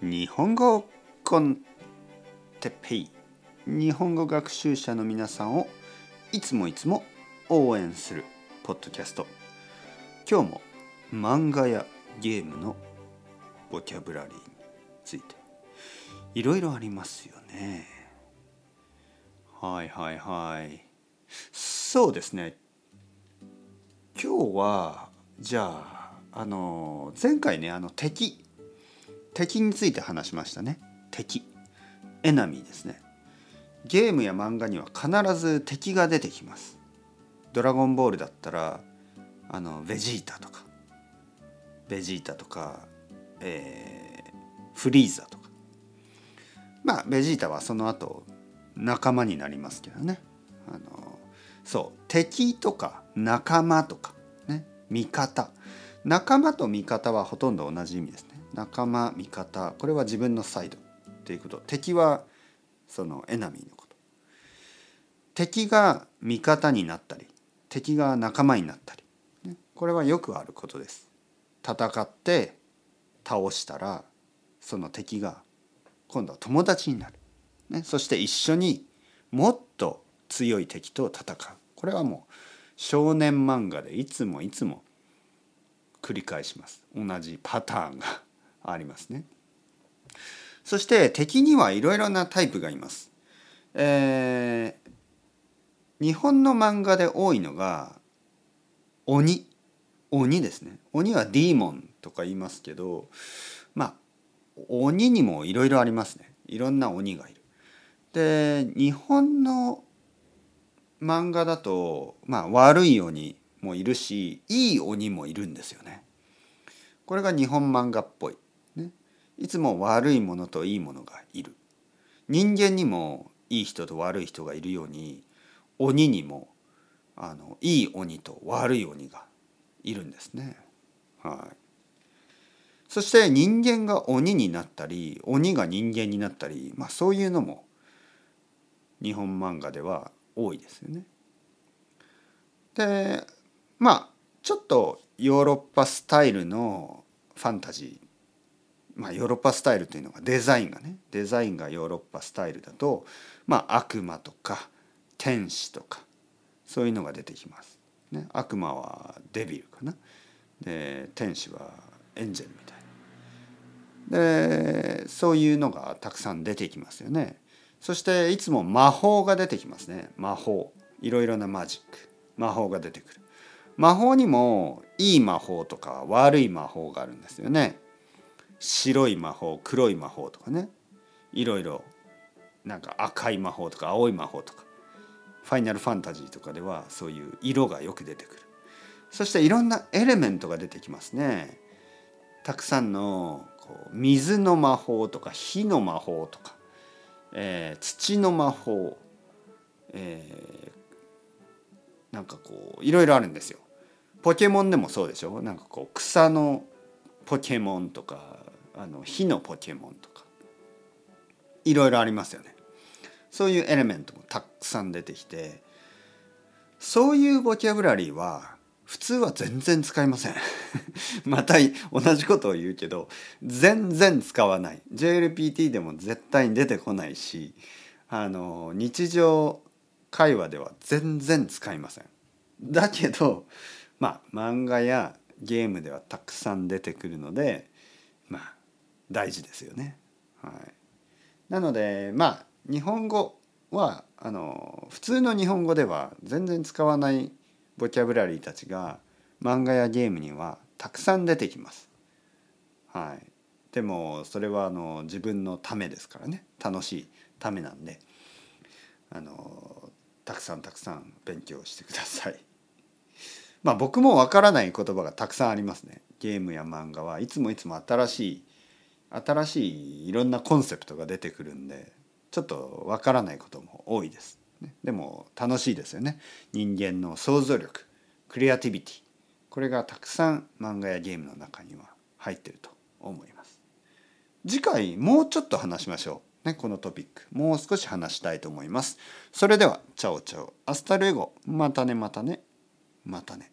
日本語コンテペイ。日本語学習者の皆さんをいつもいつも応援するポッドキャスト。今日も漫画やゲームのボキャブラリーについて。いろいろありますよね。はいはいはい。そうですね。今日はじゃああの前回ねあの敵。敵について話しましたね。敵。エナミーですね。ゲームや漫画には必ず敵が出てきます。ドラゴンボールだったらあのベジータとか。ベジータとか、えー、フリーザとか。まあベジータはその後仲間になりますけどね。あのそう。敵とか仲間とかね。味方。仲間と味方はほとんど同じ意味です。仲間味方。これは自分のサイドということ。敵はそのエナミーのこと。敵が味方になったり敵が仲間になったり。これはよくあることです。戦って倒したらその敵が今度は友達になる、ね、そして一緒にもっと強い敵と戦う。これはもう少年漫画でいつもいつも繰り返します。同じパターンが。ありますね。そして敵にはいろいろなタイプがいます。えー、日本の漫画で多いのが鬼鬼ですね鬼はディーモンとか言いますけどまあ鬼にもいろいろありますねいろんな鬼がいる。で日本の漫画だとまあ悪い鬼もいるしいい鬼もいるんですよね。これが日本漫画っぽい。いつも悪いものといいものがいる。人間にもいい人と悪い人がいるように鬼にもあのいい鬼と悪い鬼がいるんですね。はい、そして人間が鬼になったり鬼が人間になったり、まあ、そういうのも日本漫画では多いですよね。でまあちょっとヨーロッパスタイルのファンタジーまあヨーロッパスタイルというのがデザインがねデザインがヨーロッパスタイルだとまあ悪魔とか天使とかそういうのが出てきます。ね、悪魔はデビルかな。で天使はエンジェルみたいな。でそういうのがたくさん出てきますよね。そしていつも魔法が出てきますね。魔法。いろいろなマジック。魔法が出てくる。魔法にもいい魔法とか悪い魔法があるんですよね。白い魔法黒い魔法とかね。いろいろなんか赤い魔法とか青い魔法とか。ファイナルファンタジーとかではそういう色がよく出てくる。そしていろんなエレメントが出てきますね。たくさんの水の魔法とか火の魔法とか、えー、土の魔法、えー、なんかこういろいろあるんですよ。ポケモンでもそうでしょ？なんかこう草のポケモンとかあの火のポケモンとかいろいろありますよね。そういうエレメントもたくさん出てきてそういうボキャブラリーは普通は全然使いません。また同じことを言うけど全然使わない。JLPT でも絶対に出てこないしあの日常会話では全然使いません。だけどまあ漫画やゲームではたくさん出てくるのでまあ大事ですよね。はい、なのでまあ日本語はあの普通の日本語では全然使わないボキャブラリーたちが漫画やゲームにはたくさん出てきます。はい、でもそれはあの自分のためですからね楽しいためなんであのたくさんたくさん勉強してください。まあ僕もわからない言葉がたくさんありますね。ゲームや漫画はいつもいつも新しい新しいいろんなコンセプトが出てくるんでちょっとわからないことも多いです。でも楽しいですよね。人間の想像力クリエイティビティこれがたくさん漫画やゲームの中には入ってると思います。次回もうちょっと話しましょう。ね、このトピックもう少し話したいと思います。それでは ciao ciao hasta luego またねまたねまたね。